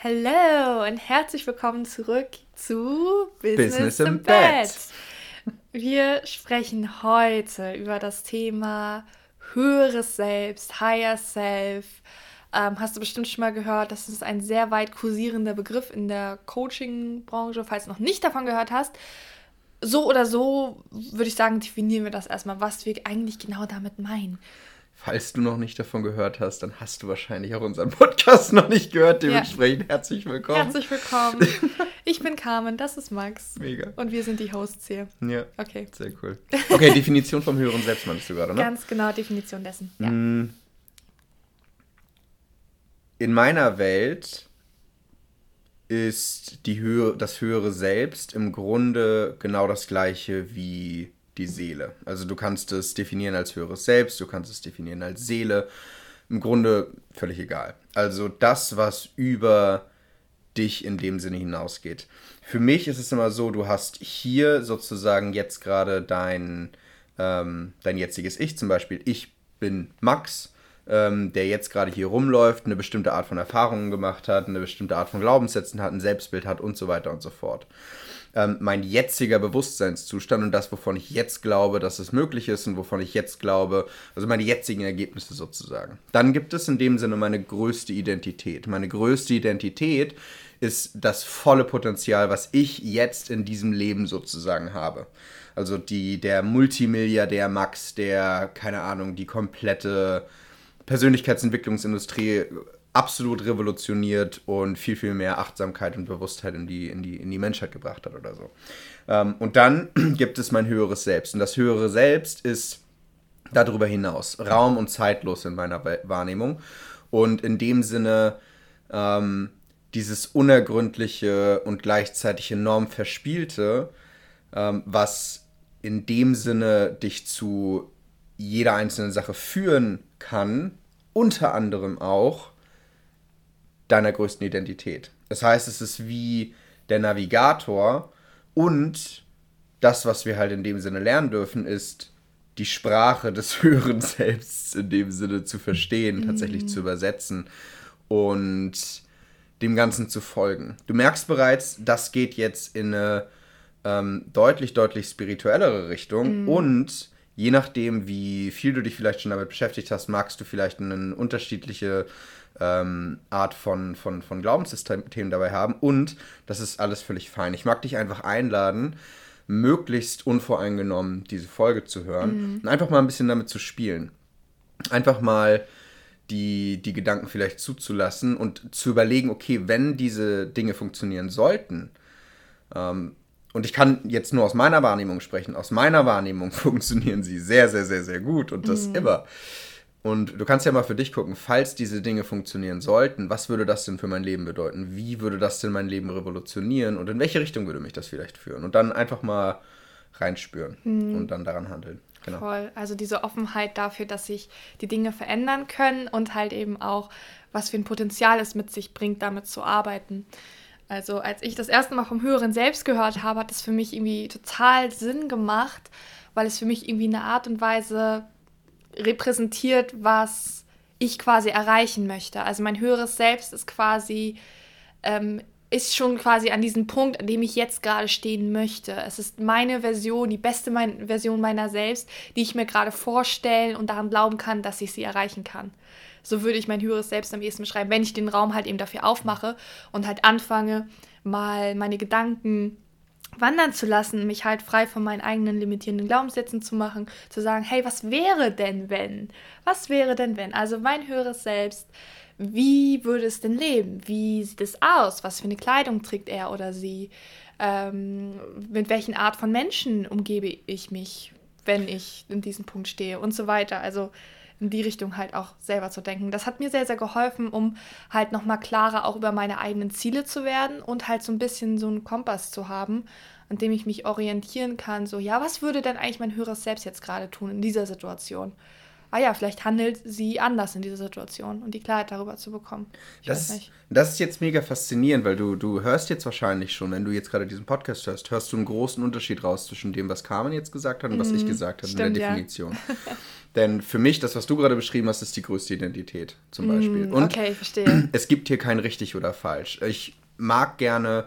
Hallo und herzlich willkommen zurück zu Business, Business im Bett. Bett. Wir sprechen heute über das Thema höheres Selbst, Higher Self. Ähm, hast du bestimmt schon mal gehört, das ist ein sehr weit kursierender Begriff in der Coaching-Branche, falls du noch nicht davon gehört hast. So oder so würde ich sagen, definieren wir das erstmal, was wir eigentlich genau damit meinen. Falls du noch nicht davon gehört hast, dann hast du wahrscheinlich auch unseren Podcast noch nicht gehört. Dementsprechend ja. herzlich willkommen. Herzlich willkommen. Ich bin Carmen, das ist Max. Mega. Und wir sind die Hosts hier. Ja. Okay. Sehr cool. Okay, Definition vom höheren Selbst meinst du gerade, ne? Ganz genau, Definition dessen. Ja. Mm. In meiner Welt ist die Höhe, das höhere Selbst im Grunde genau das gleiche wie die Seele. Also du kannst es definieren als höheres Selbst, du kannst es definieren als Seele. Im Grunde völlig egal. Also das, was über dich in dem Sinne hinausgeht. Für mich ist es immer so, du hast hier sozusagen jetzt gerade dein, ähm, dein jetziges Ich, zum Beispiel ich bin Max, ähm, der jetzt gerade hier rumläuft, eine bestimmte Art von Erfahrungen gemacht hat, eine bestimmte Art von Glaubenssätzen hat, ein Selbstbild hat und so weiter und so fort ähm, mein jetziger Bewusstseinszustand und das, wovon ich jetzt glaube, dass es möglich ist und wovon ich jetzt glaube, also meine jetzigen Ergebnisse sozusagen. Dann gibt es in dem Sinne meine größte Identität. Meine größte Identität ist das volle Potenzial, was ich jetzt in diesem Leben sozusagen habe. Also die, der Multimilliardär Max, der, keine Ahnung, die komplette Persönlichkeitsentwicklungsindustrie absolut revolutioniert und viel, viel mehr Achtsamkeit und Bewusstheit in die, in die, in die Menschheit gebracht hat oder so. Ähm, und dann gibt es mein höheres Selbst. Und das höhere Selbst ist darüber hinaus, raum- und zeitlos in meiner Wahrnehmung. Und in dem Sinne ähm, dieses unergründliche und gleichzeitig enorm verspielte, ähm, was in dem Sinne dich zu jeder einzelnen Sache führen kann, unter anderem auch deiner größten Identität. Das heißt, es ist wie der Navigator und das, was wir halt in dem Sinne lernen dürfen, ist die Sprache des höheren Selbst in dem Sinne zu verstehen, tatsächlich mm. zu übersetzen und dem Ganzen zu folgen. Du merkst bereits, das geht jetzt in eine ähm, deutlich, deutlich spirituellere Richtung mm. und je nachdem, wie viel du dich vielleicht schon damit beschäftigt hast, magst du vielleicht eine unterschiedliche ähm, Art von, von, von Glaubenssystemen dabei haben. Und das ist alles völlig fein. Ich mag dich einfach einladen, möglichst unvoreingenommen diese Folge zu hören mhm. und einfach mal ein bisschen damit zu spielen. Einfach mal die, die Gedanken vielleicht zuzulassen und zu überlegen, okay, wenn diese Dinge funktionieren sollten, ähm, und ich kann jetzt nur aus meiner Wahrnehmung sprechen, aus meiner Wahrnehmung funktionieren sie sehr, sehr, sehr, sehr gut und das mhm. immer. Und du kannst ja mal für dich gucken, falls diese Dinge funktionieren sollten, was würde das denn für mein Leben bedeuten? Wie würde das denn mein Leben revolutionieren? Und in welche Richtung würde mich das vielleicht führen? Und dann einfach mal reinspüren hm. und dann daran handeln. Genau. Voll. Also diese Offenheit dafür, dass sich die Dinge verändern können und halt eben auch, was für ein Potenzial es mit sich bringt, damit zu arbeiten. Also als ich das erste Mal vom höheren Selbst gehört habe, hat das für mich irgendwie total Sinn gemacht, weil es für mich irgendwie eine Art und Weise repräsentiert, was ich quasi erreichen möchte. Also mein höheres Selbst ist quasi, ähm, ist schon quasi an diesem Punkt, an dem ich jetzt gerade stehen möchte. Es ist meine Version, die beste mein Version meiner selbst, die ich mir gerade vorstellen und daran glauben kann, dass ich sie erreichen kann. So würde ich mein höheres Selbst am ehesten beschreiben, wenn ich den Raum halt eben dafür aufmache und halt anfange, mal meine Gedanken wandern zu lassen, mich halt frei von meinen eigenen limitierenden Glaubenssätzen zu machen, zu sagen, hey, was wäre denn wenn? Was wäre denn wenn? Also mein höheres Selbst, wie würde es denn leben? Wie sieht es aus? Was für eine Kleidung trägt er oder sie? Ähm, mit welchen Art von Menschen umgebe ich mich, wenn ich in diesem Punkt stehe und so weiter. Also in die Richtung halt auch selber zu denken. Das hat mir sehr, sehr geholfen, um halt nochmal klarer auch über meine eigenen Ziele zu werden und halt so ein bisschen so einen Kompass zu haben, an dem ich mich orientieren kann. So, ja, was würde denn eigentlich mein höheres Selbst jetzt gerade tun in dieser Situation? ah ja, vielleicht handelt sie anders in dieser Situation und die Klarheit darüber zu bekommen. Das, das ist jetzt mega faszinierend, weil du, du hörst jetzt wahrscheinlich schon, wenn du jetzt gerade diesen Podcast hörst, hörst du einen großen Unterschied raus zwischen dem, was Carmen jetzt gesagt hat und was ich mhm. gesagt habe in der Definition. Ja. Denn für mich, das, was du gerade beschrieben hast, ist die größte Identität zum mm, Beispiel. Und okay, ich verstehe. Es gibt hier kein richtig oder falsch. Ich mag gerne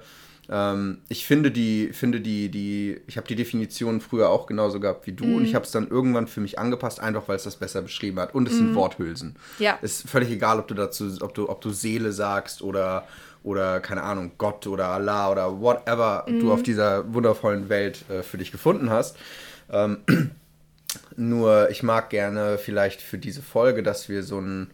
ähm, ich finde die, finde die, die, ich habe die Definition früher auch genauso gehabt wie du mhm. und ich habe es dann irgendwann für mich angepasst, einfach weil es das besser beschrieben hat. Und es mhm. sind Worthülsen. Ja. Ist völlig egal, ob du dazu, ob du, ob du Seele sagst oder oder keine Ahnung, Gott oder Allah oder whatever du auf dieser wundervollen Welt äh, für dich gefunden hast. Ähm, nur ich mag gerne vielleicht für diese Folge, dass wir so ein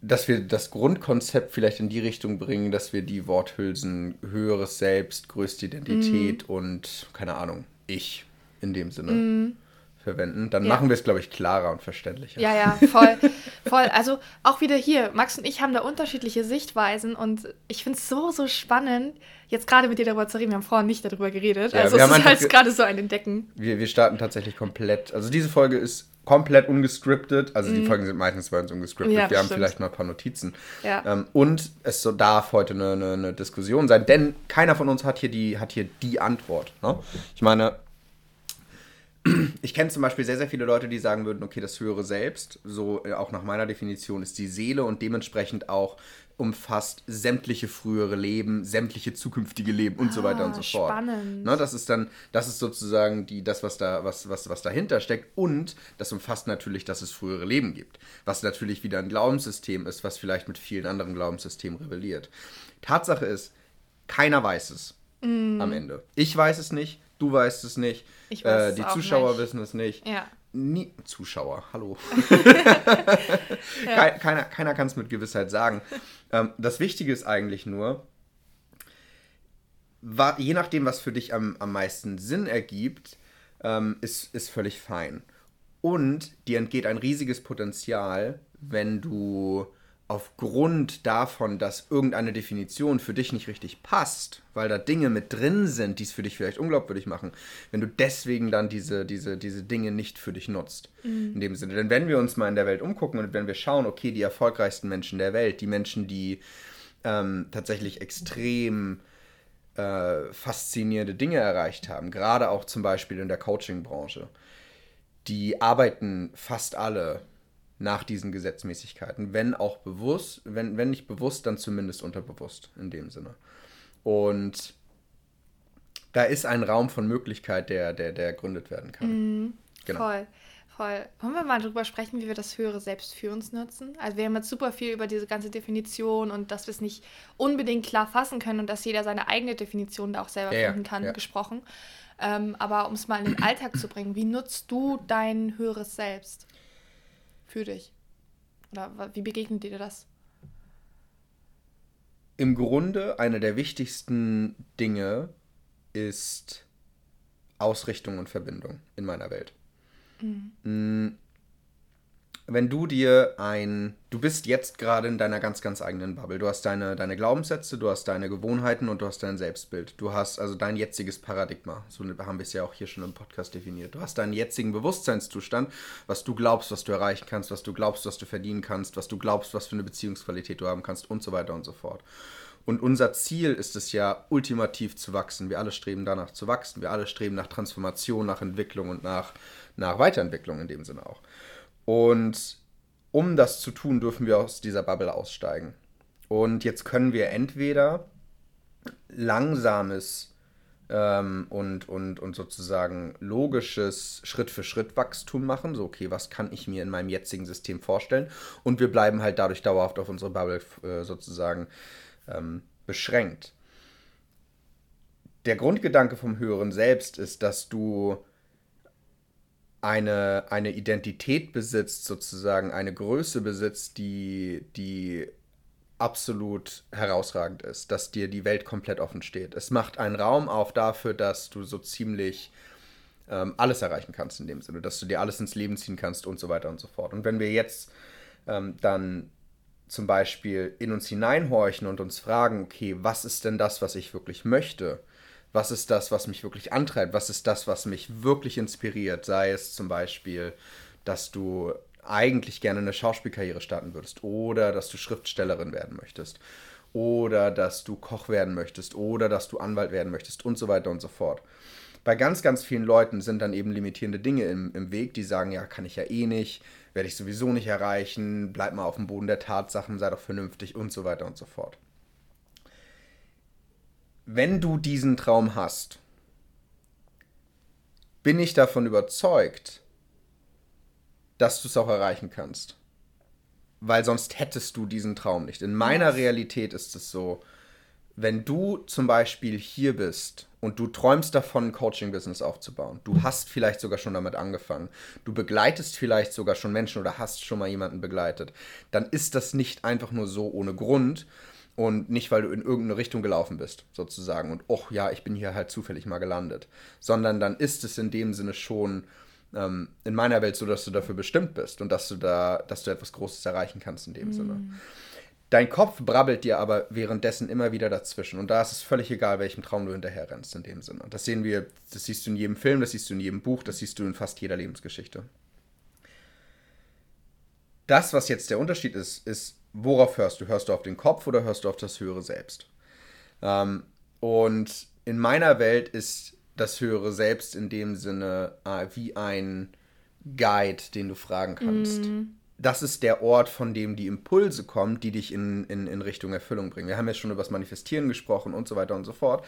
dass wir das Grundkonzept vielleicht in die Richtung bringen, dass wir die Worthülsen höheres Selbst, größte Identität mm. und keine Ahnung, ich in dem Sinne mm. Verwenden. Dann ja. machen wir es, glaube ich, klarer und verständlicher. Ja, ja, voll. voll. Also auch wieder hier, Max und ich haben da unterschiedliche Sichtweisen und ich finde es so, so spannend, jetzt gerade mit dir darüber zu reden. Wir haben vorher nicht darüber geredet. Ja, also es ist halt gerade so ein Entdecken. Wir, wir starten tatsächlich komplett. Also diese Folge ist komplett ungescriptet. Also mm. die mhm. Folgen sind meistens bei uns ungescriptet. Ja, wir haben vielleicht mal ein paar Notizen. Ja. Ähm, und es so darf heute eine, eine, eine, Diskussion sein, denn keiner von uns hat hier die, hat hier die Antwort. Ne? Ich meine, ich kenne zum Beispiel sehr, sehr viele Leute, die sagen würden, okay, das höhere Selbst, so äh, auch nach meiner Definition, ist die Seele und dementsprechend auch umfasst sämtliche frühere Leben, sämtliche zukünftige Leben und ah, so weiter und so fort. Spannend. Ne, das ist dann, das ist sozusagen die, das, was da, was, was, was dahinter steckt. Und das umfasst natürlich, dass es frühere Leben gibt. Was natürlich wieder ein Glaubenssystem ist, was vielleicht mit vielen anderen Glaubenssystemen rebelliert. Tatsache ist, keiner weiß es mm. am Ende. Ich weiß es nicht, du weißt es nicht, äh, die Zuschauer nicht. wissen es nicht. Ja nie Zuschauer, hallo. ja. Keiner, keiner kann es mit Gewissheit sagen. Ähm, das Wichtige ist eigentlich nur, war, je nachdem, was für dich am, am meisten Sinn ergibt, ähm, ist, ist völlig fein. Und dir entgeht ein riesiges Potenzial, wenn du aufgrund davon, dass irgendeine Definition für dich nicht richtig passt, weil da Dinge mit drin sind, die es für dich vielleicht unglaubwürdig machen, wenn du deswegen dann diese, diese, diese Dinge nicht für dich nutzt. Mhm. In dem Sinne. Denn wenn wir uns mal in der Welt umgucken und wenn wir schauen, okay, die erfolgreichsten Menschen der Welt, die Menschen, die ähm, tatsächlich extrem äh, faszinierende Dinge erreicht haben, gerade auch zum Beispiel in der Coaching-Branche, die arbeiten fast alle nach diesen Gesetzmäßigkeiten, wenn auch bewusst, wenn, wenn nicht bewusst, dann zumindest unterbewusst in dem Sinne. Und da ist ein Raum von Möglichkeit, der, der, der ergründet werden kann. Mhm, genau. Voll, voll. Wollen wir mal darüber sprechen, wie wir das höhere Selbst für uns nutzen? Also wir haben jetzt super viel über diese ganze Definition und dass wir es nicht unbedingt klar fassen können und dass jeder seine eigene Definition da auch selber ja, finden kann, ja. gesprochen. Ähm, aber um es mal in den Alltag zu bringen, wie nutzt du dein höheres Selbst? Für dich? Oder wie begegnet dir das? Im Grunde eine der wichtigsten Dinge ist Ausrichtung und Verbindung in meiner Welt. Mhm. Wenn du dir ein, du bist jetzt gerade in deiner ganz, ganz eigenen Bubble. Du hast deine, deine Glaubenssätze, du hast deine Gewohnheiten und du hast dein Selbstbild. Du hast also dein jetziges Paradigma. So haben wir es ja auch hier schon im Podcast definiert. Du hast deinen jetzigen Bewusstseinszustand, was du glaubst, was du erreichen kannst, was du glaubst, was du verdienen kannst, was du glaubst, was für eine Beziehungsqualität du haben kannst und so weiter und so fort. Und unser Ziel ist es ja, ultimativ zu wachsen. Wir alle streben danach zu wachsen. Wir alle streben nach Transformation, nach Entwicklung und nach, nach Weiterentwicklung in dem Sinne auch. Und um das zu tun, dürfen wir aus dieser Bubble aussteigen. Und jetzt können wir entweder langsames ähm, und, und, und sozusagen logisches Schritt-für-Schritt-Wachstum machen. So, okay, was kann ich mir in meinem jetzigen System vorstellen? Und wir bleiben halt dadurch dauerhaft auf unsere Bubble äh, sozusagen ähm, beschränkt. Der Grundgedanke vom höheren Selbst ist, dass du eine, eine Identität besitzt, sozusagen eine Größe besitzt, die, die absolut herausragend ist, dass dir die Welt komplett offen steht. Es macht einen Raum auf dafür, dass du so ziemlich ähm, alles erreichen kannst in dem Sinne, dass du dir alles ins Leben ziehen kannst und so weiter und so fort. Und wenn wir jetzt ähm, dann zum Beispiel in uns hineinhorchen und uns fragen, okay, was ist denn das, was ich wirklich möchte? Was ist das, was mich wirklich antreibt, was ist das, was mich wirklich inspiriert, sei es zum Beispiel dass du eigentlich gerne eine Schauspielkarriere starten würdest oder dass du Schriftstellerin werden möchtest oder dass du Koch werden möchtest oder dass du Anwalt werden möchtest und so weiter und so fort. Bei ganz, ganz vielen Leuten sind dann eben limitierende Dinge im, im Weg, die sagen, ja, kann ich ja eh nicht, werde ich sowieso nicht erreichen, bleib mal auf dem Boden der Tatsachen, sei doch vernünftig und so weiter und so fort. Wenn du diesen Traum hast, bin ich davon überzeugt, dass du es auch erreichen kannst. Weil sonst hättest du diesen Traum nicht. In meiner Realität ist es so, wenn du zum Beispiel hier bist und du träumst davon, ein Coaching-Business aufzubauen, du hast vielleicht sogar schon damit angefangen, du begleitest vielleicht sogar schon Menschen oder hast schon mal jemanden begleitet, dann ist das nicht einfach nur so ohne Grund und nicht, weil du in irgendeine Richtung gelaufen bist, sozusagen, und oh ja, ich bin hier halt zufällig mal gelandet, sondern dann ist es in dem Sinne schon ähm, in meiner Welt so, dass du dafür bestimmt bist und dass du da, dass du etwas Großes erreichen kannst in dem mm. Sinne. Dein Kopf brabbelt dir aber währenddessen immer wieder dazwischen. Und da ist es völlig egal, welchem Traum du hinterher rennst in dem Sinne. Das sehen wir, das siehst du in jedem Film, das siehst du in jedem Buch, das siehst du in fast jeder Lebensgeschichte. Das, was jetzt der Unterschied ist, ist, worauf hörst du? Hörst du auf den Kopf oder hörst du auf das höhere Selbst? Ähm, und in meiner Welt ist das höhere Selbst in dem Sinne äh, wie ein Guide, den du fragen kannst. Mm. Das ist der Ort, von dem die Impulse kommen, die dich in, in, in Richtung Erfüllung bringen. Wir haben jetzt schon über das Manifestieren gesprochen und so weiter und so fort.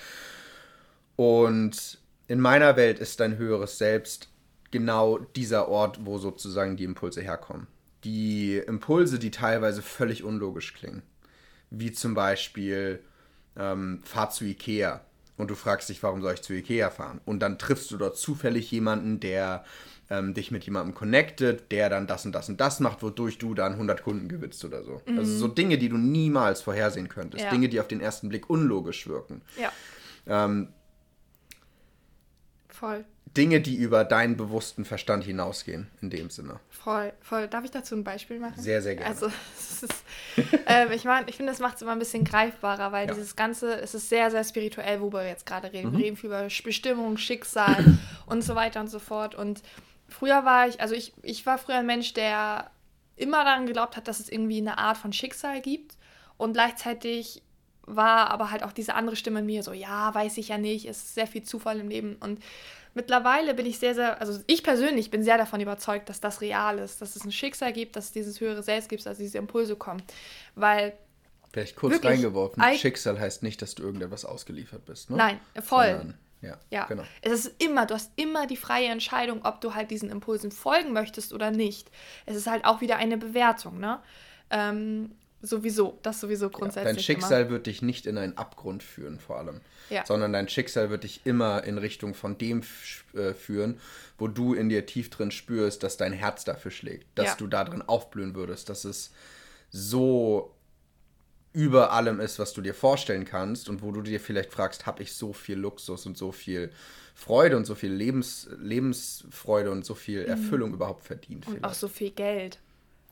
Und in meiner Welt ist dein höheres Selbst genau dieser Ort, wo sozusagen die Impulse herkommen. Die Impulse, die teilweise völlig unlogisch klingen. Wie zum Beispiel, ähm, fahr zu Ikea und du fragst dich, warum soll ich zu Ikea fahren? Und dann triffst du dort zufällig jemanden, der ähm, dich mit jemandem connectet, der dann das und das und das macht, wodurch du dann 100 Kunden gewinnst oder so. Mhm. Also so Dinge, die du niemals vorhersehen könntest. Ja. Dinge, die auf den ersten Blick unlogisch wirken. Ja. Ähm, Voll. Dinge, die über deinen bewussten Verstand hinausgehen, in dem Sinne. Voll, voll. Darf ich dazu ein Beispiel machen? Sehr, sehr gerne. Also, ist, äh, ich meine, ich finde, das macht es immer ein bisschen greifbarer, weil ja. dieses Ganze, es ist sehr, sehr spirituell, worüber wir jetzt gerade reden. Mhm. Wir reden viel über Bestimmung, Schicksal und so weiter und so fort. Und früher war ich, also ich, ich war früher ein Mensch, der immer daran geglaubt hat, dass es irgendwie eine Art von Schicksal gibt. Und gleichzeitig war aber halt auch diese andere Stimme in mir so, ja, weiß ich ja nicht, es ist sehr viel Zufall im Leben. Und mittlerweile bin ich sehr, sehr, also ich persönlich bin sehr davon überzeugt, dass das real ist, dass es ein Schicksal gibt, dass es dieses höhere Selbst gibt, dass diese Impulse kommen. Weil. Vielleicht kurz wirklich, reingeworfen, Schicksal heißt nicht, dass du irgendetwas ausgeliefert bist, ne? Nein, voll. Sondern, ja, ja, genau. Es ist immer, du hast immer die freie Entscheidung, ob du halt diesen Impulsen folgen möchtest oder nicht. Es ist halt auch wieder eine Bewertung, ne? Ähm, Sowieso, das sowieso grundsätzlich. Ja, dein Schicksal immer. wird dich nicht in einen Abgrund führen, vor allem. Ja. Sondern dein Schicksal wird dich immer in Richtung von dem äh, führen, wo du in dir tief drin spürst, dass dein Herz dafür schlägt, dass ja. du da drin aufblühen würdest, dass es so über allem ist, was du dir vorstellen kannst und wo du dir vielleicht fragst, habe ich so viel Luxus und so viel Freude und so viel Lebens, Lebensfreude und so viel mhm. Erfüllung mhm. überhaupt verdient. Und vielleicht. auch so viel Geld.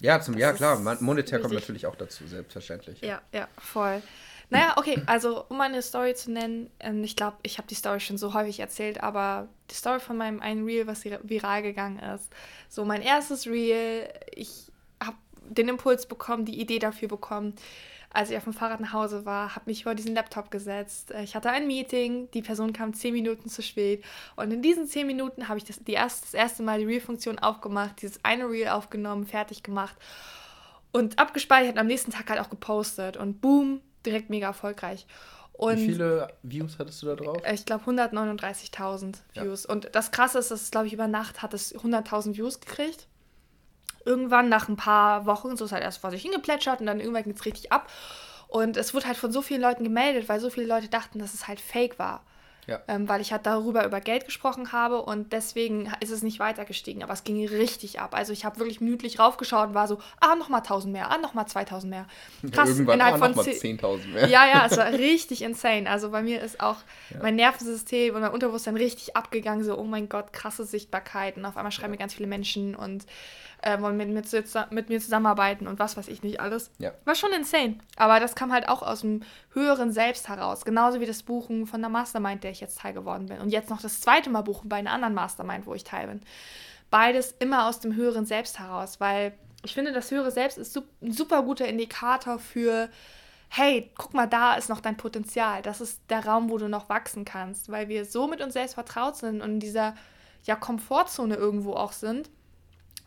Ja, zum, ja klar, monetär kommt natürlich auch dazu, selbstverständlich. Ja, ja, voll. Naja, okay, also um eine Story zu nennen, ähm, ich glaube, ich habe die Story schon so häufig erzählt, aber die Story von meinem einen Reel, was viral gegangen ist. So mein erstes Reel, ich habe den Impuls bekommen, die Idee dafür bekommen, als ich auf dem Fahrrad nach Hause war, habe mich vor diesen Laptop gesetzt. Äh, ich hatte ein Meeting, die Person kam zehn Minuten zu spät. Und in diesen zehn Minuten habe ich das, die erst, das erste Mal die Reel-Funktion aufgemacht, dieses eine Reel aufgenommen, fertig gemacht und abgespeichert und am nächsten Tag halt auch gepostet. Und boom, direkt mega erfolgreich. Und Wie viele Views hattest du da drauf? Ich glaube 139.000 Views. Ja. Und das Krasse ist, dass glaube ich über Nacht hat es 100.000 Views gekriegt irgendwann nach ein paar Wochen, so ist halt erst vor sich hingeplätschert und dann irgendwann geht es richtig ab. Und es wurde halt von so vielen Leuten gemeldet, weil so viele Leute dachten, dass es halt fake war. Ja. Ähm, weil ich halt darüber über Geld gesprochen habe und deswegen ist es nicht weiter gestiegen. Aber es ging richtig ab. Also ich habe wirklich minütlich raufgeschaut und war so, ah, nochmal 1000 mehr, ah, nochmal 2000 mehr. Krass, Irgendwann innerhalb von 10.000 mehr. Ja, ja, es war richtig insane. Also bei mir ist auch ja. mein Nervensystem und mein Unterbewusstsein richtig abgegangen. So, oh mein Gott, krasse Sichtbarkeit. Und auf einmal schreiben mir ganz viele Menschen und äh, wollen mit, mit, mit, mir zusammenarbeiten und was weiß ich nicht alles. Ja. War schon insane. Aber das kam halt auch aus dem höheren Selbst heraus. Genauso wie das Buchen von der Mastermind, der ich jetzt Teil geworden bin. Und jetzt noch das zweite Mal buchen bei einer anderen Mastermind, wo ich Teil bin. beides immer aus dem höheren Selbst heraus, weil ich finde, das höhere Selbst ist ein super guter Indikator für, hey, guck mal, da ist noch dein Potenzial. Das ist der Raum, wo du noch wachsen kannst, weil wir so mit uns selbst vertraut sind und in dieser ja, Komfortzone irgendwo auch sind.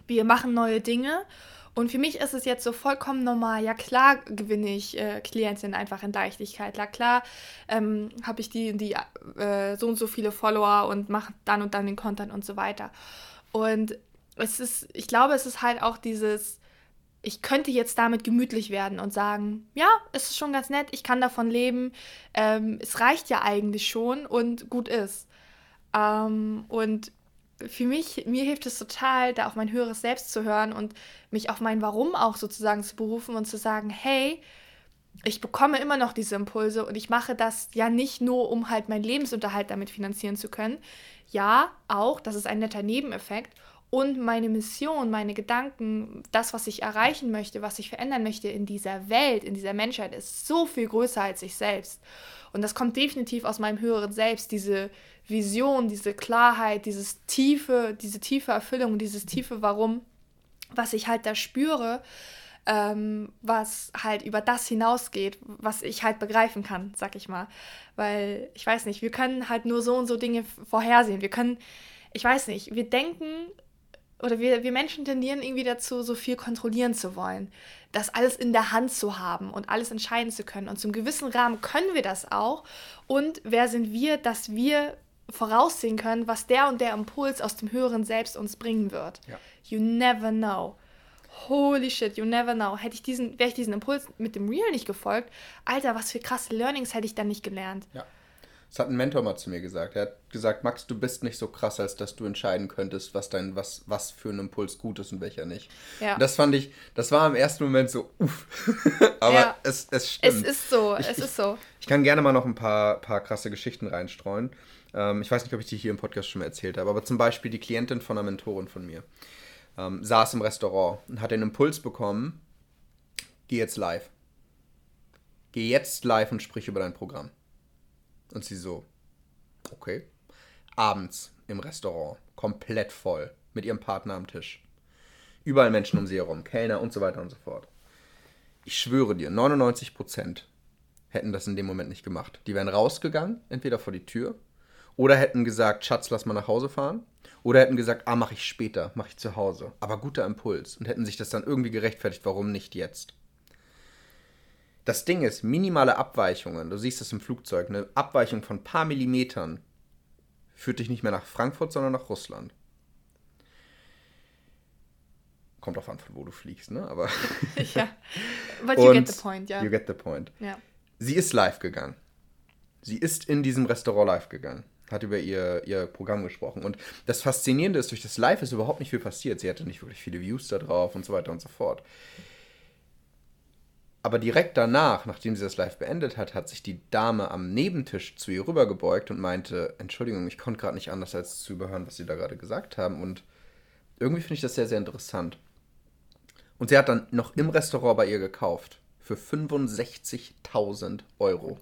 Wir machen neue Dinge und für mich ist es jetzt so vollkommen normal. Ja, klar gewinne ich äh, Klientinnen einfach in Leichtigkeit. Ja, klar ähm, habe ich die, die äh, so und so viele Follower und mache dann und dann den Content und so weiter. Und es ist, ich glaube, es ist halt auch dieses, ich könnte jetzt damit gemütlich werden und sagen, ja, es ist schon ganz nett, ich kann davon leben, ähm, es reicht ja eigentlich schon und gut ist. Ähm, und für mich, mir hilft es total, da auf mein höheres Selbst zu hören und mich auf mein Warum auch sozusagen zu berufen und zu sagen, hey, ich bekomme immer noch diese Impulse und ich mache das ja nicht nur, um halt meinen Lebensunterhalt damit finanzieren zu können. Ja, auch, das ist ein netter Nebeneffekt. Und meine Mission, meine Gedanken, das, was ich erreichen möchte, was ich verändern möchte in dieser Welt, in dieser Menschheit, ist so viel größer als ich selbst. Und das kommt definitiv aus meinem höheren Selbst, diese Vision, diese Klarheit, dieses tiefe, diese tiefe Erfüllung, dieses tiefe Warum, was ich halt da spüre, ähm, was halt über das hinausgeht, was ich halt begreifen kann, sag ich mal. Weil ich weiß nicht, wir können halt nur so und so Dinge vorhersehen. Wir können, ich weiß nicht, wir denken oder wir, wir Menschen tendieren irgendwie dazu, so viel kontrollieren zu wollen, das alles in der Hand zu haben und alles entscheiden zu können. Und zum gewissen Rahmen können wir das auch. Und wer sind wir, dass wir voraussehen können, was der und der Impuls aus dem höheren Selbst uns bringen wird. Ja. You never know. Holy shit, you never know. Hätte ich diesen, wäre ich diesen Impuls mit dem Real nicht gefolgt, Alter, was für krasse Learnings hätte ich dann nicht gelernt. Ja. Das hat ein Mentor mal zu mir gesagt. Er hat gesagt, Max, du bist nicht so krass, als dass du entscheiden könntest, was dein, was, was für ein Impuls gut ist und welcher nicht. Ja. Und das fand ich, das war im ersten Moment so, uff. Aber ja. es, es stimmt. Es ist so, ich, es ist so. Ich, ich kann gerne mal noch ein paar, paar krasse Geschichten reinstreuen. Ähm, ich weiß nicht, ob ich die hier im Podcast schon mal erzählt habe, aber zum Beispiel die Klientin von einer Mentorin von mir ähm, saß im Restaurant und hat den Impuls bekommen, geh jetzt live. Geh jetzt live und sprich über dein Programm. Und sie so, okay. Abends im Restaurant, komplett voll, mit ihrem Partner am Tisch. Überall Menschen um sie herum, Kellner und so weiter und so fort. Ich schwöre dir, 99% hätten das in dem Moment nicht gemacht. Die wären rausgegangen, entweder vor die Tür oder hätten gesagt, Schatz, lass mal nach Hause fahren. Oder hätten gesagt, ah, mach ich später, mach ich zu Hause. Aber guter Impuls. Und hätten sich das dann irgendwie gerechtfertigt, warum nicht jetzt. Das Ding ist, minimale Abweichungen, du siehst es im Flugzeug, eine Abweichung von ein paar Millimetern führt dich nicht mehr nach Frankfurt, sondern nach Russland. Kommt auf an, von wo du fliegst, ne? Aber. ja. But you get the point, ja. You get the point. Ja. Sie ist live gegangen. Sie ist in diesem Restaurant live gegangen hat über ihr, ihr Programm gesprochen. Und das Faszinierende ist, durch das Live ist überhaupt nicht viel passiert. Sie hatte nicht wirklich viele Views da drauf und so weiter und so fort. Aber direkt danach, nachdem sie das Live beendet hat, hat sich die Dame am Nebentisch zu ihr rübergebeugt und meinte, Entschuldigung, ich konnte gerade nicht anders als zu überhören, was sie da gerade gesagt haben. Und irgendwie finde ich das sehr, sehr interessant. Und sie hat dann noch im Restaurant bei ihr gekauft. Für 65.000 Euro.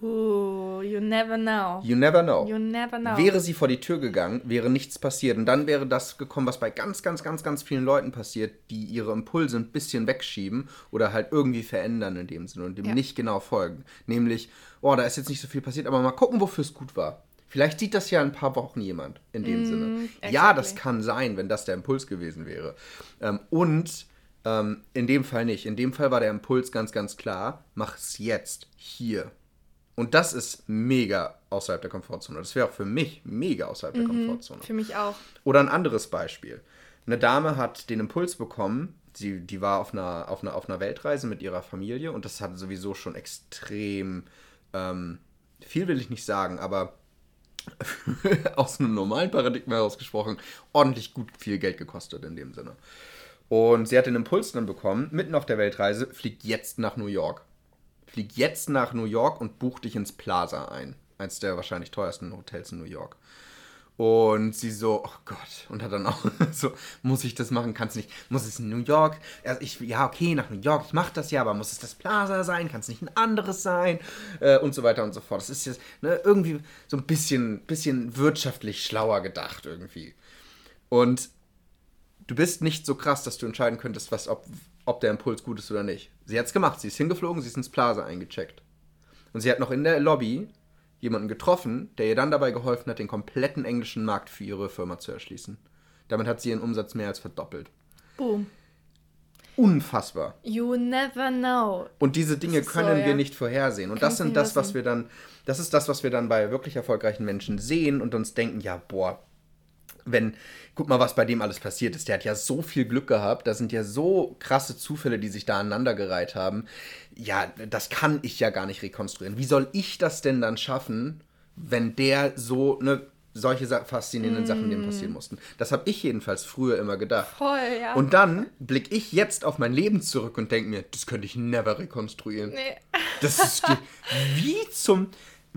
Ooh, you never know. You never know. You never know. Wäre sie vor die Tür gegangen, wäre nichts passiert. Und dann wäre das gekommen, was bei ganz, ganz, ganz, ganz vielen Leuten passiert, die ihre Impulse ein bisschen wegschieben oder halt irgendwie verändern in dem Sinne und dem ja. nicht genau folgen. Nämlich, oh, da ist jetzt nicht so viel passiert, aber mal gucken, wofür es gut war. Vielleicht sieht das ja ein paar Wochen jemand in dem mm, Sinne. Exactly. Ja, das kann sein, wenn das der Impuls gewesen wäre. Ähm, und ähm, in dem Fall nicht. In dem Fall war der Impuls ganz, ganz klar, mach es jetzt, hier, und das ist mega außerhalb der Komfortzone. Das wäre auch für mich mega außerhalb mhm, der Komfortzone. Für mich auch. Oder ein anderes Beispiel. Eine Dame hat den Impuls bekommen, sie, die war auf einer, auf, einer, auf einer Weltreise mit ihrer Familie und das hat sowieso schon extrem, ähm, viel will ich nicht sagen, aber aus einem normalen Paradigma herausgesprochen, ordentlich gut viel Geld gekostet in dem Sinne. Und sie hat den Impuls dann bekommen, mitten auf der Weltreise, fliegt jetzt nach New York flieg jetzt nach New York und buch dich ins Plaza ein. Eins der wahrscheinlich teuersten Hotels in New York. Und sie so, oh Gott, und hat dann auch so, muss ich das machen? Kannst nicht, muss es in New York? Ich, ja, okay, nach New York, ich mach das ja, aber muss es das Plaza sein? Kann es nicht ein anderes sein? Äh, und so weiter und so fort. Das ist jetzt ne, irgendwie so ein bisschen, bisschen wirtschaftlich schlauer gedacht irgendwie. Und du bist nicht so krass, dass du entscheiden könntest, was, ob, ob der Impuls gut ist oder nicht. Sie hat es gemacht, sie ist hingeflogen, sie ist ins Plaza eingecheckt. Und sie hat noch in der Lobby jemanden getroffen, der ihr dann dabei geholfen hat, den kompletten englischen Markt für ihre Firma zu erschließen. Damit hat sie ihren Umsatz mehr als verdoppelt. Boom. Unfassbar. You never know. Und diese Dinge ist so, können wir ja. nicht vorhersehen. Und Kannst das sind das, was wir dann, das ist das, was wir dann bei wirklich erfolgreichen Menschen sehen und uns denken, ja, boah, wenn, guck mal, was bei dem alles passiert ist. Der hat ja so viel Glück gehabt, da sind ja so krasse Zufälle, die sich da aneinandergereiht haben. Ja, das kann ich ja gar nicht rekonstruieren. Wie soll ich das denn dann schaffen, wenn der so, ne, solche faszinierenden Sachen dem passieren mussten? Das habe ich jedenfalls früher immer gedacht. Voll, ja. Und dann blicke ich jetzt auf mein Leben zurück und denke mir, das könnte ich never rekonstruieren. nee. Das ist wie zum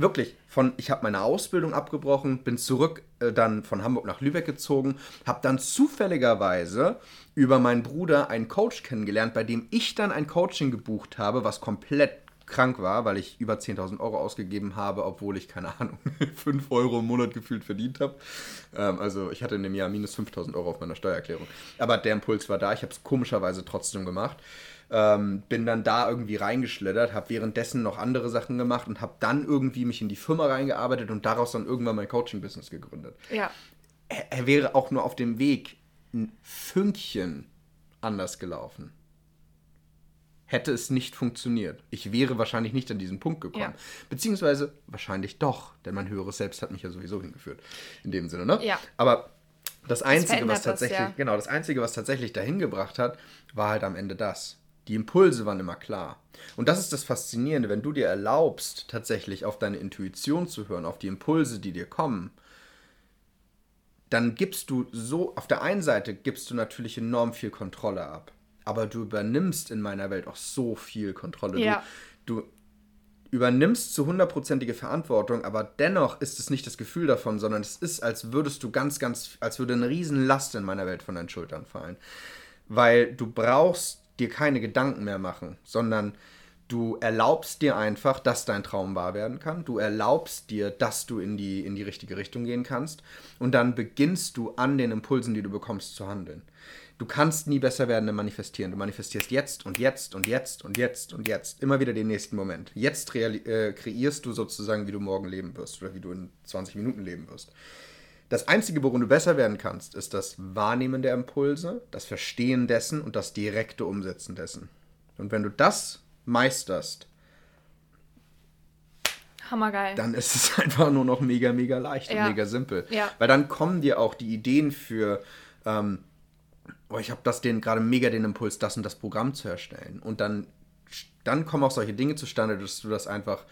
wirklich von ich habe meine Ausbildung abgebrochen, bin zurück äh, dann von Hamburg nach Lübeck gezogen, habe dann zufälligerweise über meinen Bruder einen Coach kennengelernt, bei dem ich dann ein Coaching gebucht habe, was komplett krank war, weil ich über 10.000 Euro ausgegeben habe, obwohl ich, keine Ahnung, 5 Euro im Monat gefühlt verdient habe. Ähm, also ich hatte in dem Jahr minus 5.000 Euro auf meiner Steuererklärung. Aber der Impuls war da, ich habe es komischerweise trotzdem gemacht. Ähm, bin dann da irgendwie reingeschlittert, habe währenddessen noch andere Sachen gemacht und habe dann irgendwie mich in die Firma reingearbeitet und daraus dann irgendwann mein Coaching-Business gegründet. Ja. Er, er wäre auch nur auf dem Weg ein Fünkchen anders gelaufen. Hätte es nicht funktioniert. Ich wäre wahrscheinlich nicht an diesen Punkt gekommen. Ja. Beziehungsweise wahrscheinlich doch, denn mein höheres Selbst hat mich ja sowieso hingeführt. In dem Sinne, ne? Ja. Aber das Einzige, verändert was das, tatsächlich, ja. genau, das Einzige, was tatsächlich dahin gebracht hat, war halt am Ende das. Die Impulse waren immer klar. Und das ist das Faszinierende, wenn du dir erlaubst, tatsächlich auf deine Intuition zu hören, auf die Impulse, die dir kommen, dann gibst du so, auf der einen Seite gibst du natürlich enorm viel Kontrolle ab. Aber du übernimmst in meiner Welt auch so viel Kontrolle. Ja. Du, du übernimmst zu hundertprozentige Verantwortung, aber dennoch ist es nicht das Gefühl davon, sondern es ist, als würdest du ganz, ganz, als würde eine Riesenlast in meiner Welt von deinen Schultern fallen. Weil du brauchst dir keine Gedanken mehr machen, sondern du erlaubst dir einfach, dass dein Traum wahr werden kann. Du erlaubst dir, dass du in die, in die richtige Richtung gehen kannst. Und dann beginnst du an den Impulsen, die du bekommst, zu handeln. Du kannst nie besser werden im Manifestieren. Du manifestierst jetzt und jetzt und jetzt und jetzt und jetzt. Immer wieder den nächsten Moment. Jetzt äh, kreierst du sozusagen, wie du morgen leben wirst oder wie du in 20 Minuten leben wirst. Das Einzige, worin du besser werden kannst, ist das Wahrnehmen der Impulse, das Verstehen dessen und das direkte Umsetzen dessen. Und wenn du das meisterst, Hammergeil. dann ist es einfach nur noch mega, mega leicht Ja. und mega simpel. Ja. Weil dann kommen dir auch die Ideen für, ähm, oh, ich habe das den gerade mega den Impuls, das und das Programm zu erstellen. Und dann, dann kommen auch solche Dinge zustande, dass du das einfach,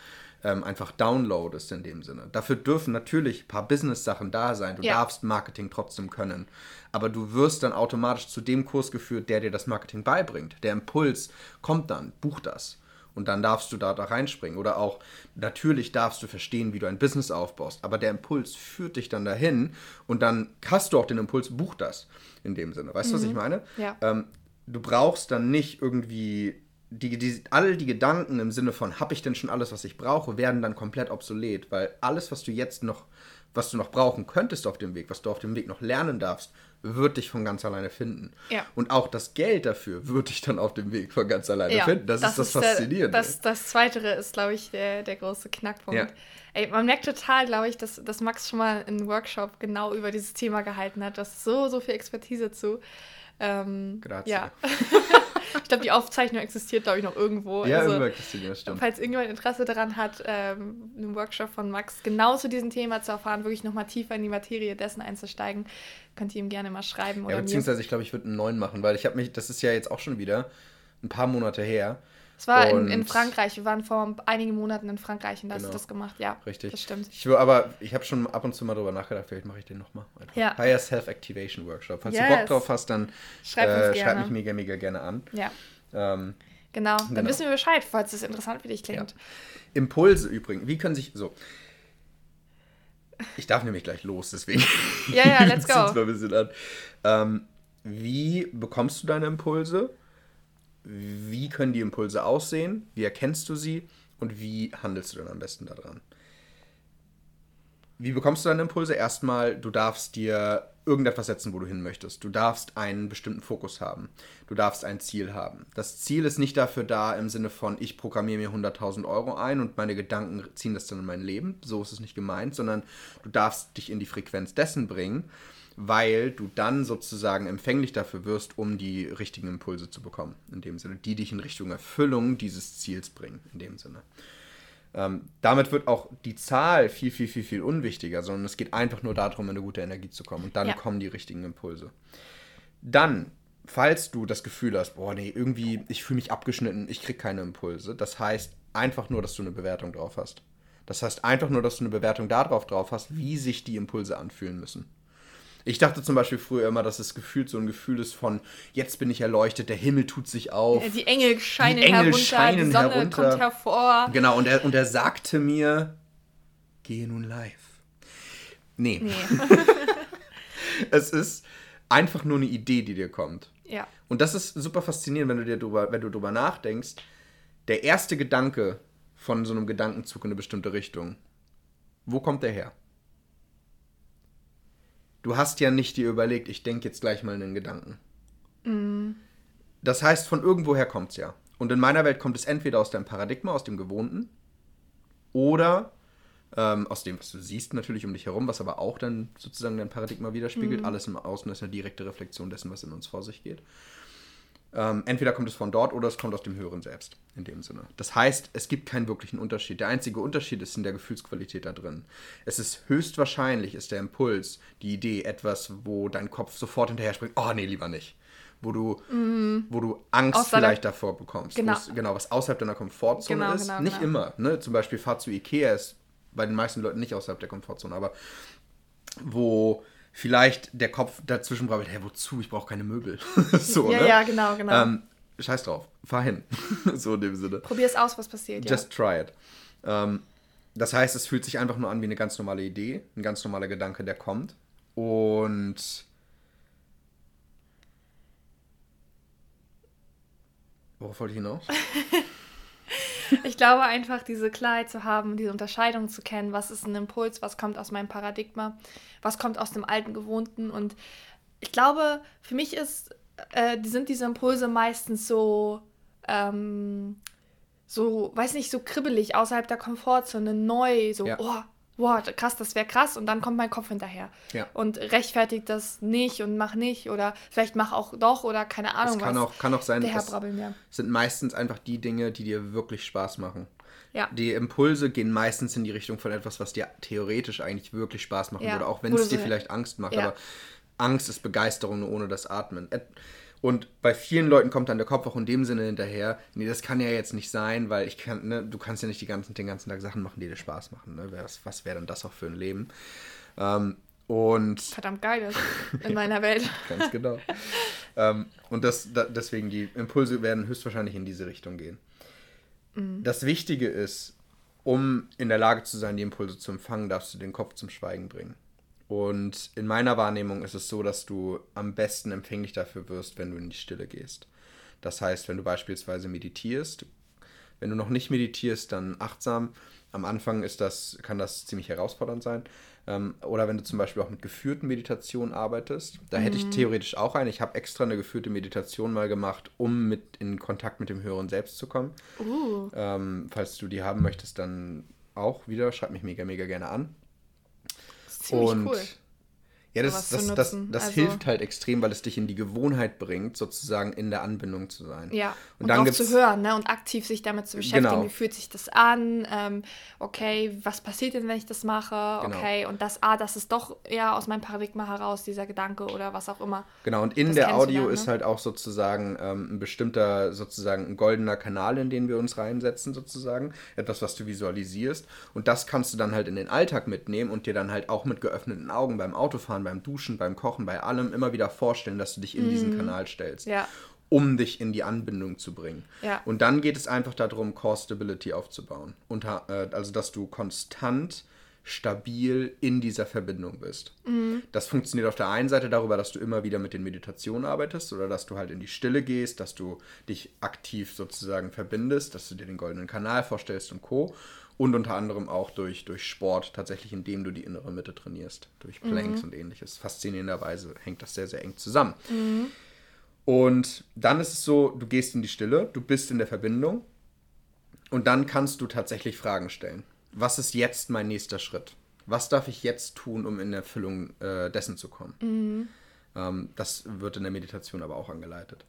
ähm, einfach downloadest in dem Sinne. Dafür dürfen natürlich ein paar Business-Sachen da sein. Du Ja. darfst Marketing trotzdem können. Aber du wirst dann automatisch zu dem Kurs geführt, der dir das Marketing beibringt. Der Impuls kommt dann, buch das. Und dann darfst du da, da reinspringen. Oder auch, natürlich darfst du verstehen, wie du ein Business aufbaust. Aber der Impuls führt dich dann dahin und dann hast du auch den Impuls, buch das. In dem Sinne. Weißt du, was ich meine? Ja. Ähm, du brauchst dann nicht irgendwie. Die, die, all die Gedanken im Sinne von, habe ich denn schon alles, was ich brauche, werden dann komplett obsolet, weil alles, was du jetzt noch, was du noch brauchen könntest auf dem Weg, was du auf dem Weg noch lernen darfst, wird dich von ganz alleine finden. Ja. Und auch das Geld dafür wird dich dann auf dem Weg von ganz alleine Ja, finden. Das, ist das der- Faszinierende. das, das Zweite ist, glaube ich, der, der große Knackpunkt. Ja. Ey, man merkt total, glaube ich, dass, dass Max schon mal einen Workshop genau über dieses Thema gehalten hat. Da ist so, so viel Expertise zu. Ähm, Grazie. Ja. ich glaube, die Aufzeichnung existiert, glaube ich, noch irgendwo. ja, also, irgendwann Christine, das stimmt. Falls irgendjemand Interesse daran hat, ähm, einen Workshop von Max genau zu diesem Thema zu erfahren, wirklich nochmal tiefer in die Materie dessen einzusteigen, könnt ihr ihm gerne mal schreiben oder Ja, mir. beziehungsweise ich glaube, ich würde einen neuen machen, weil ich habe mich, das ist ja jetzt auch schon wieder ein paar Monate her. Es war in, in Frankreich. Wir waren vor einigen Monaten in Frankreich und da hast Genau. du das gemacht. Ja, Richtig. das stimmt. Ich will, aber ich habe schon ab und zu mal drüber nachgedacht, vielleicht mache ich den nochmal. Ja. Higher Self-Activation Workshop. Falls du Yes. Bock drauf hast, dann Schreib äh, schreib mich mega, mega gerne an. Ja, Ähm, genau. Dann Genau. wissen wir Bescheid, falls es interessant für dich klingt. Impulse übrigens, wie können sich so. Ich darf nämlich gleich los, deswegen. Ja, ja, let's go. mal ein bisschen an. Ähm, wie bekommst du deine Impulse? Wie können die Impulse aussehen? Wie erkennst du sie? Und wie handelst du dann am besten daran? wie bekommst du deine Impulse? Erstmal, du darfst dir irgendetwas setzen, wo du hin möchtest. Du darfst einen bestimmten Fokus haben. Du darfst ein Ziel haben. Das Ziel ist nicht dafür da im Sinne von, ich programmiere mir 100.000 Euro ein und meine Gedanken ziehen das dann in mein Leben. So ist es nicht gemeint, sondern du darfst dich in die Frequenz dessen bringen, weil du dann sozusagen empfänglich dafür wirst, um die richtigen Impulse zu bekommen. In dem Sinne, die dich in Richtung Erfüllung dieses Ziels bringen. In dem Sinne. Ähm, damit wird auch die Zahl viel, viel, viel, viel unwichtiger, sondern es geht einfach nur darum, in eine gute Energie zu kommen. Und dann ja. kommen die richtigen Impulse. Dann, falls du das Gefühl hast, boah, nee, irgendwie, ich fühle mich abgeschnitten, ich kriege keine Impulse, das heißt einfach nur, dass du eine Bewertung drauf hast. Das heißt einfach nur, dass du eine Bewertung darauf drauf hast, wie sich die Impulse anfühlen müssen. Ich dachte zum Beispiel früher immer, dass es gefühlt so ein Gefühl ist von, jetzt bin ich erleuchtet, der Himmel tut sich auf. Die Engel scheinen die Engel herunter, scheinen die Sonne herunter. kommt hervor. Genau, und er, und er sagte mir, gehe nun live. Nee. nee. es ist einfach nur eine Idee, die dir kommt. Ja. Und das ist super faszinierend, wenn du dir drüber, wenn du drüber nachdenkst. Der erste Gedanke von so einem Gedankenzug in eine bestimmte Richtung, wo kommt der her? Du hast ja nicht dir überlegt, ich denke jetzt gleich mal einen Gedanken. Mhm. Das heißt, von irgendwoher kommt es ja. Und in meiner Welt kommt es entweder aus deinem Paradigma, aus dem Gewohnten, oder ähm, aus dem, was du siehst natürlich um dich herum, was aber auch dann sozusagen dein Paradigma widerspiegelt. Mhm. Alles im Außen ist eine direkte Reflexion dessen, was in uns vor sich geht. Ähm, entweder kommt es von dort oder es kommt aus dem Höheren selbst, in dem Sinne. Das heißt, es gibt keinen wirklichen Unterschied. Der einzige Unterschied ist in der Gefühlsqualität da drin. Es ist höchstwahrscheinlich, ist der Impuls, die Idee etwas, wo dein Kopf sofort hinterher springt, oh nee, lieber nicht. Wo du, mm. wo du Angst Außer vielleicht davor bekommst. Genau. genau, was außerhalb deiner Komfortzone genau, ist. Genau, nicht genau. immer. Ne? Zum Beispiel Fahrt zu Ikea ist bei den meisten Leuten nicht außerhalb der Komfortzone, aber wo vielleicht der Kopf dazwischen brabbelt, hey, wozu? Ich brauche keine Möbel. so, ja, ne? ja, genau, genau. Ähm, scheiß drauf, fahr hin. so in dem Sinne. Probier es aus, was passiert. Just ja. try it. Ähm, das heißt, es fühlt sich einfach nur an wie eine ganz normale Idee, ein ganz normaler Gedanke, der kommt. Und worauf wollte ich hinaus? ich glaube einfach, diese Klarheit zu haben, diese Unterscheidung zu kennen, was ist ein Impuls, was kommt aus meinem Paradigma, was kommt aus dem alten Gewohnten. Und ich glaube, für mich ist, äh, sind diese Impulse meistens so, ähm, so, weiß nicht, so kribbelig, außerhalb der Komfortzone, neu, so, ja. oh, wow, krass, das wäre krass und dann kommt mein Kopf hinterher ja. und rechtfertigt das nicht und mach nicht oder vielleicht mach auch doch oder keine Ahnung es kann was. Auch, kann auch sein, das ja. sind meistens einfach die Dinge, die dir wirklich Spaß machen. Ja. Die Impulse gehen meistens in die Richtung von etwas, was dir theoretisch eigentlich wirklich Spaß machen würde, auch wenn es dir vielleicht Angst macht, aber Angst ist Begeisterung ohne das Atmen. Und bei vielen Leuten kommt dann der Kopf auch in dem Sinne hinterher, nee, das kann ja jetzt nicht sein, weil ich kann, ne, du kannst ja nicht die ganzen, den ganzen Tag Sachen machen, die dir Spaß machen. Ne? Was, was wäre denn das auch für ein Leben? Ähm, und Verdammt geil ist in meiner Welt. Ganz genau. ähm, und das, da, deswegen, die Impulse werden höchstwahrscheinlich in diese Richtung gehen. Mhm. Das Wichtige ist, um in der Lage zu sein, die Impulse zu empfangen, darfst du den Kopf zum Schweigen bringen. Und in meiner Wahrnehmung ist es so, dass du am besten empfänglich dafür wirst, wenn du in die Stille gehst. Das heißt, wenn du beispielsweise meditierst, wenn du noch nicht meditierst, dann achtsam. Am Anfang ist das, kann das ziemlich herausfordernd sein. Ähm, oder wenn du zum Beispiel auch mit geführten Meditationen arbeitest. Da mhm. hätte ich mhm. theoretisch auch eine. Ich habe extra eine geführte Meditation mal gemacht, um mit in Kontakt mit dem höheren Selbst zu kommen. Uh. Ähm, falls du die haben möchtest, dann auch wieder. Schreib mich mega, mega gerne an. Ziemlich und cool. Ja, das, das, das, das, also, hilft halt extrem, weil es dich in die Gewohnheit bringt, sozusagen in der Anbindung zu sein. Ja, und, und dann auch zu hören ne? und aktiv sich damit zu beschäftigen. Genau. Wie fühlt sich das an? Ähm, okay, was passiert denn, wenn ich das mache? Genau. Okay, und das, ah, das ist doch eher aus meinem Paradigma heraus, dieser Gedanke oder was auch immer. Genau, und in der Audio ne? ist halt auch sozusagen ähm, ein bestimmter, sozusagen ein goldener Kanal, in den wir uns reinsetzen, sozusagen. Etwas, was du visualisierst. Und das kannst du dann halt in den Alltag mitnehmen und dir dann halt auch mit geöffneten Augen beim Autofahren Autofahren, beim Duschen, beim Kochen, bei allem immer wieder vorstellen, dass du dich in mm. diesen Kanal stellst. Ja. Um dich in die Anbindung zu bringen. Ja. Und dann geht es einfach darum, Core Stability aufzubauen. Unter, äh, also, dass du konstant stabil in dieser Verbindung bist. Mhm. Das funktioniert auf der einen Seite darüber, dass du immer wieder mit den Meditationen arbeitest oder dass du halt in die Stille gehst, dass du dich aktiv sozusagen verbindest, dass du dir den goldenen Kanal vorstellst und Co. Und unter anderem auch durch, durch Sport, tatsächlich indem du die innere Mitte trainierst, durch Planks und ähnliches. Faszinierenderweise hängt das sehr, sehr eng zusammen. Und dann ist es so, du gehst in die Stille, du bist in der Verbindung und dann kannst du tatsächlich Fragen stellen. Was ist jetzt mein nächster Schritt? Was darf ich jetzt tun, um in Erfüllung äh, dessen zu kommen? Ähm, das wird in der Meditation aber auch angeleitet.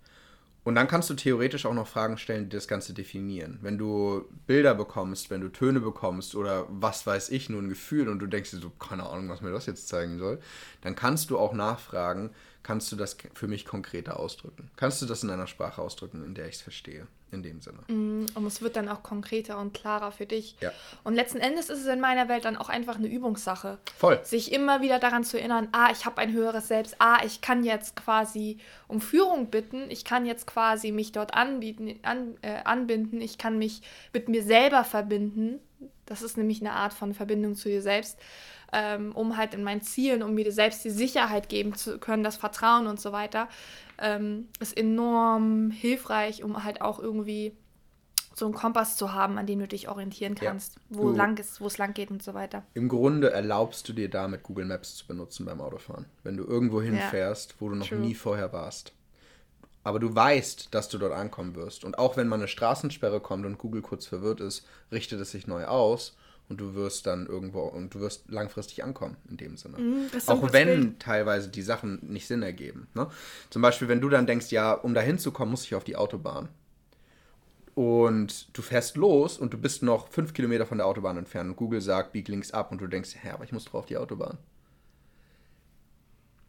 Und dann kannst du theoretisch auch noch Fragen stellen, die das Ganze definieren. Wenn du Bilder bekommst, wenn du Töne bekommst oder was weiß ich, nur ein Gefühl und du denkst dir so, keine Ahnung, was mir das jetzt zeigen soll, dann kannst du auch nachfragen, kannst du das für mich konkreter ausdrücken? Kannst du das in einer Sprache ausdrücken, in der ich es verstehe? In dem Sinne. Und es wird dann auch konkreter und klarer für dich. Ja. Und letzten Endes ist es in meiner Welt dann auch einfach eine Übungssache. Voll. Sich immer wieder daran zu erinnern, ah, ich habe ein höheres Selbst, ah, ich kann jetzt quasi um Führung bitten, ich kann jetzt quasi mich dort anbieten, an, äh, anbinden, ich kann mich mit mir selber verbinden. Das ist nämlich eine Art von Verbindung zu dir selbst, ähm, um halt in meinen Zielen, um mir selbst die Sicherheit geben zu können, das Vertrauen und so weiter, ähm, ist enorm hilfreich, um halt auch irgendwie so einen Kompass zu haben, an dem du dich orientieren Ja. kannst, wo Du- lang ist, wo es lang geht und so weiter. Im Grunde erlaubst du dir damit Google Maps zu benutzen beim Autofahren. Wenn du irgendwo hinfährst, wo du noch True. nie vorher warst. Aber du weißt, dass du dort ankommen wirst. Und auch wenn mal eine Straßensperre kommt und Google kurz verwirrt ist, richtet es sich neu aus und du wirst dann irgendwo und du wirst langfristig ankommen in dem Sinne. Mm, auch wenn Bild. teilweise die Sachen nicht Sinn ergeben. Ne? Zum Beispiel, wenn du dann denkst, ja, um da hinzukommen, muss ich auf die Autobahn. Und du fährst los und du bist noch fünf Kilometer von der Autobahn entfernt und Google sagt, bieg links ab und du denkst, hä, aber ich muss doch auf die Autobahn.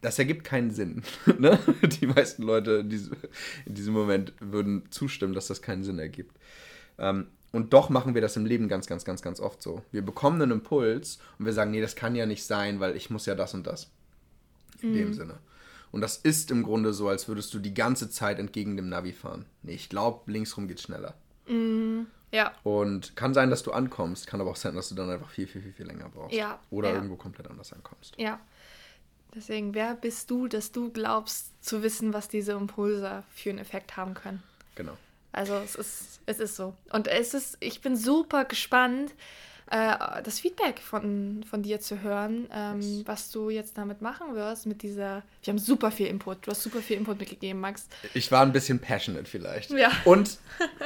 Das ergibt keinen Sinn. ne? Die meisten Leute in diesem, in diesem Moment würden zustimmen, dass das keinen Sinn ergibt. Ähm, und doch machen wir das im Leben ganz, ganz, ganz, ganz oft so. Wir bekommen einen Impuls und wir sagen, nee, das kann ja nicht sein, weil ich muss ja das und das. In dem Sinne. Und das ist im Grunde so, als würdest du die ganze Zeit entgegen dem Navi fahren. Nee, ich glaube, linksrum geht schneller. Ja, Und kann sein, dass du ankommst, kann aber auch sein, dass du dann einfach viel, viel, viel, viel länger brauchst. Ja, Oder ja. irgendwo komplett anders ankommst. ja. Deswegen, wer bist du, dass du glaubst zu wissen, was diese Impulse für einen Effekt haben können? Genau. Also es ist, es ist so. Und es ist, ich bin super gespannt, äh, das Feedback von, von dir zu hören, ähm, Yes. was du jetzt damit machen wirst, mit dieser. Wir haben super viel Input. Du hast super viel Input mitgegeben, Max. Ich war ein bisschen passionate vielleicht. Ja. Und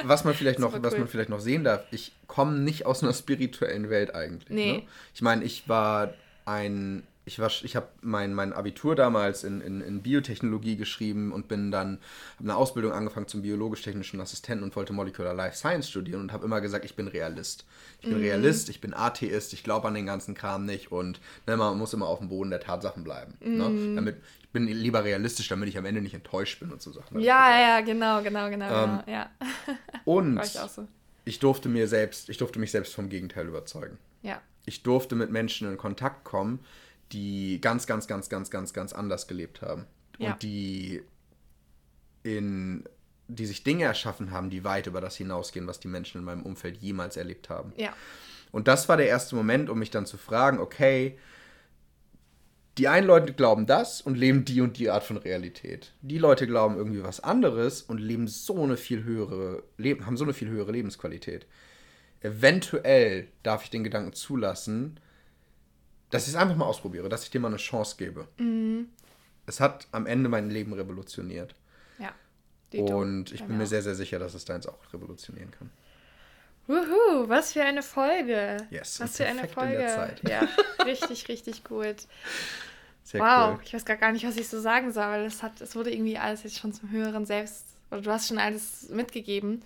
was man vielleicht noch, was cool. man vielleicht noch sehen darf, ich komme nicht aus einer spirituellen Welt eigentlich. Nee. Ne? Ich meine, ich war ein, ich war, ich habe mein, mein Abitur damals in, in, in Biotechnologie geschrieben und bin dann, habe eine Ausbildung angefangen zum biologisch-technischen Assistenten und wollte Molecular Life Science studieren und habe immer gesagt, ich bin Realist. Ich Mhm. bin Realist, ich bin Atheist, ich glaube an den ganzen Kram nicht und ne, man muss immer auf dem Boden der Tatsachen bleiben. Mhm. Ne? Damit, ich bin lieber realistisch, damit ich am Ende nicht enttäuscht bin und so Sachen. Ja, ja, genau, genau, genau, Ähm, genau. Ja, Und ich so. ich durfte mir selbst, ich durfte mich selbst vom Gegenteil überzeugen. Ja. Ich durfte mit Menschen in Kontakt kommen, die ganz, ganz, ganz, ganz, ganz, ganz anders gelebt haben. Ja. Und die in die sich Dinge erschaffen haben, die weit über das hinausgehen, was die Menschen in meinem Umfeld jemals erlebt haben. Ja. Und das war der erste Moment, um mich dann zu fragen, okay, die einen Leute glauben das und leben die und die Art von Realität. Die Leute glauben irgendwie was anderes und leben so eine viel höhere, leben, haben so eine viel höhere Lebensqualität. Eventuell darf ich den Gedanken zulassen, dass ich es einfach mal ausprobiere, dass ich dem mal eine Chance gebe. Es hat am Ende mein Leben revolutioniert. Ja. Dito. Und ich bin mir mir sehr, sehr sicher, dass es deins auch revolutionieren kann. Wuhu, was für eine Folge. Yes, was für eine perfekt in Folge. der Zeit. Ja, richtig, richtig gut. Sehr wow, cool. ich weiß gar nicht, was ich so sagen soll, weil es hat, es wurde irgendwie alles jetzt schon zum höheren Selbst, oder du hast schon alles mitgegeben.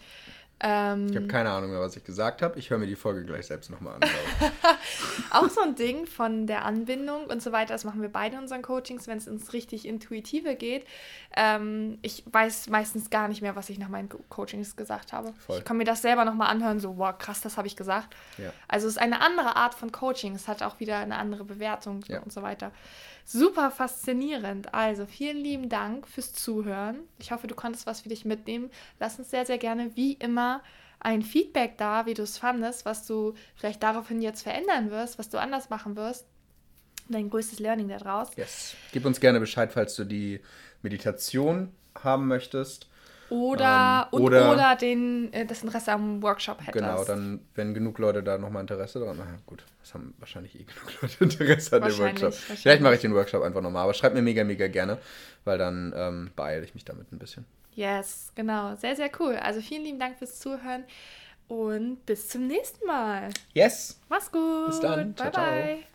Ähm, Ich habe keine Ahnung mehr, was ich gesagt habe. Ich höre mir die Folge gleich selbst nochmal an. auch so ein Ding von der Anbindung und so weiter, das machen wir beide in unseren Coachings, wenn es ins richtig Intuitive geht. Ähm, ich weiß meistens gar nicht mehr, was ich nach meinen Co- Coachings gesagt habe. Voll. Ich kann mir das selber nochmal anhören, so, wow, krass, das habe ich gesagt. Ja. Also es ist eine andere Art von Coaching, es hat auch wieder eine andere Bewertung Ja. und so weiter. Super faszinierend. Also vielen lieben Dank fürs Zuhören. Ich hoffe, du konntest was für dich mitnehmen. Lass uns sehr, sehr gerne wie immer ein Feedback da, wie du es fandest, was du vielleicht daraufhin jetzt verändern wirst, was du anders machen wirst. Dein größtes Learning daraus. Yes. Gib uns gerne Bescheid, falls du die Meditation haben möchtest. Oder, Ähm, und, oder- oder, den, äh, das Interesse am Workshop hättest. Genau, dann, wenn genug Leute da nochmal Interesse dran haben. Gut, es haben wahrscheinlich eh genug Leute Interesse an dem Workshop. Vielleicht mache ich den Workshop einfach nochmal, aber schreib mir mega, mega gerne, weil dann ähm, beeile ich mich damit ein bisschen. Yes, genau. Sehr, sehr cool. Also vielen lieben Dank fürs Zuhören und bis zum nächsten Mal. Yes! Mach's gut. Bis dann. Bye, Ciao, ciao. bye.